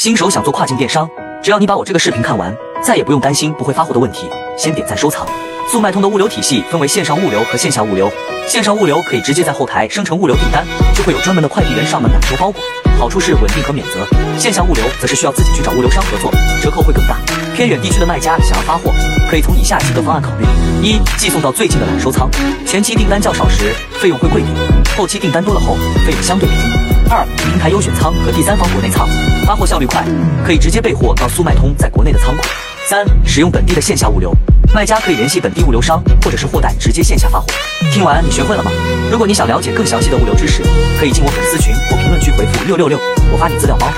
新手想做跨境电商，只要你把我这个视频看完，再也不用担心不会发货的问题。先点赞收藏。速卖通的物流体系分为线上物流和线下物流。线上物流可以直接在后台生成物流订单，就会有专门的快递员上门揽收包裹，好处是稳定和免责。线下物流则是需要自己去找物流商合作，折扣会更大。偏远地区的卖家想要发货，可以从以下几个方案考虑：一、寄送到最近的揽收仓，前期订单较少时费用会贵点，后期订单多了后费用相对便宜。二、平台优选仓和第三方国内仓，发货效率快，可以直接备货到速卖通在国内的仓库。三、使用本地的线下物流，卖家可以联系本地物流商或者是货代直接线下发货。听完你学会了吗？如果你想了解更详细的物流知识，可以进我粉丝群或评论区回复六六六，我发你资料包。